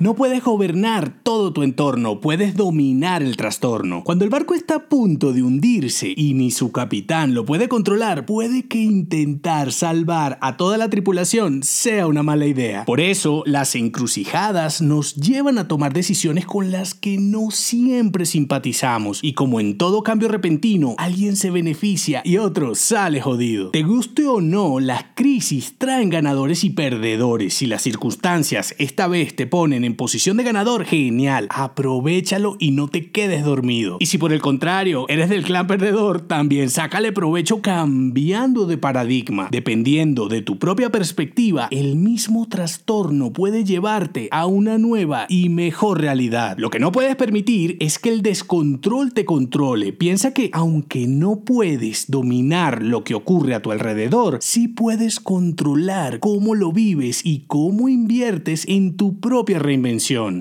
No puedes gobernar todo tu entorno, puedes dominar el trastorno. Cuando el barco está a punto de hundirse y ni su capitán lo puede controlar, puede que intentar salvar a toda la tripulación sea una mala idea. Por eso, las encrucijadas nos llevan a tomar decisiones con las que no siempre simpatizamos y como en todo cambio repentino, alguien se beneficia y otro sale jodido. Te guste o no, las crisis traen ganadores y perdedores. Si las circunstancias esta vez te ponen en posición de ganador, genial, aprovechalo y no te quedes dormido. Y si por el contrario eres del clan perdedor, también sácale provecho cambiando de paradigma. Dependiendo de tu propia perspectiva, el mismo trastorno puede llevarte a una nueva y mejor realidad. Lo que no puedes permitir es que el descontrol te controle. Piensa que aunque no puedes dominar lo que ocurre a tu alrededor, sí puedes controlar cómo lo vives y cómo inviertes en tu propia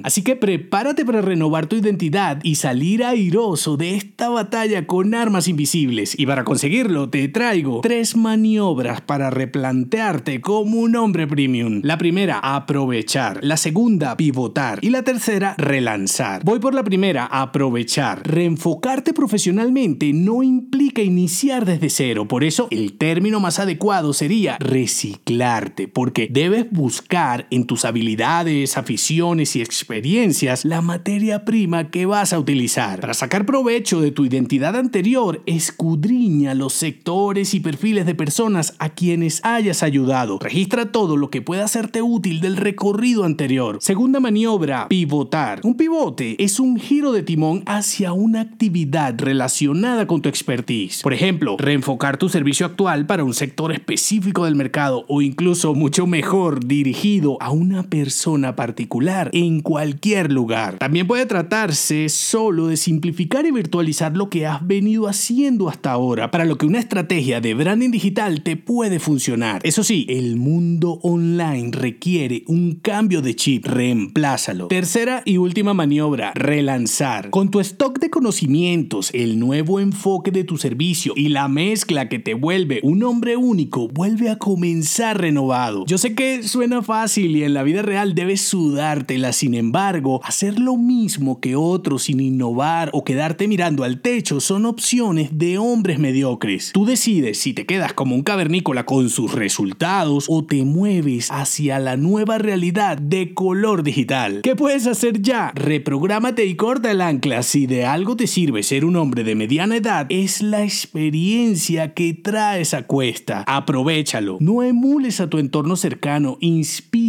Así que prepárate para renovar tu identidad y salir airoso de esta batalla con armas invisibles. Y para conseguirlo te traigo tres maniobras para replantearte como un hombre premium. La primera, aprovechar. La segunda, pivotar. Y la tercera, relanzar. Voy por la primera, aprovechar. Reenfocarte profesionalmente no implica iniciar desde cero. Por eso el término más adecuado sería reciclarte. Porque debes buscar en tus habilidades, aficiones, y experiencias la materia prima que vas a utilizar. Para sacar provecho de tu identidad anterior, escudriña los sectores y perfiles de personas a quienes hayas ayudado. Registra todo lo que pueda hacerte útil del recorrido anterior. Segunda maniobra, pivotar. Un pivote es un giro de timón hacia una actividad relacionada con tu expertise. Por ejemplo, reenfocar tu servicio actual para un sector específico del mercado o incluso mucho mejor dirigido a una persona particular en cualquier lugar. También puede tratarse solo de simplificar y virtualizar lo que has venido haciendo hasta ahora, para lo que una estrategia de branding digital te puede funcionar. Eso sí, el mundo online requiere un cambio de chip, reemplázalo. Tercera y última maniobra, relanzar. Con tu stock de conocimientos, el nuevo enfoque de tu servicio y la mezcla que te vuelve un hombre único, vuelve a comenzar renovado. Yo sé que suena fácil y en la vida real debes sudar sin embargo, hacer lo mismo que otros sin innovar o quedarte mirando al techo son opciones de hombres mediocres. Tú decides si te quedas como un cavernícola con sus resultados o te mueves hacia la nueva realidad de color digital. ¿Qué puedes hacer ya? Reprográmate y corta el ancla. Si de algo te sirve ser un hombre de mediana edad, es la experiencia que traes a cuesta. Aprovechalo. No emules a tu entorno cercano,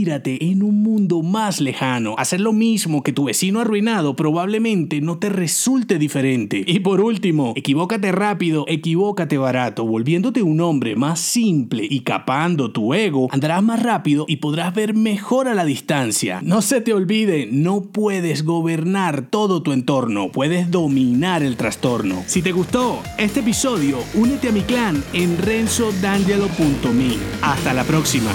en un mundo más lejano hacer lo mismo que tu vecino arruinado probablemente no te resulte diferente. Y por último, equivócate rápido, equivócate barato, volviéndote un hombre más simple y capando tu ego, andarás más rápido y podrás ver mejor a la distancia. No se te olvide, no puedes gobernar todo tu entorno, puedes dominar el trastorno. Si te gustó este episodio, únete a mi clan en renzodangelo.me. Hasta la próxima.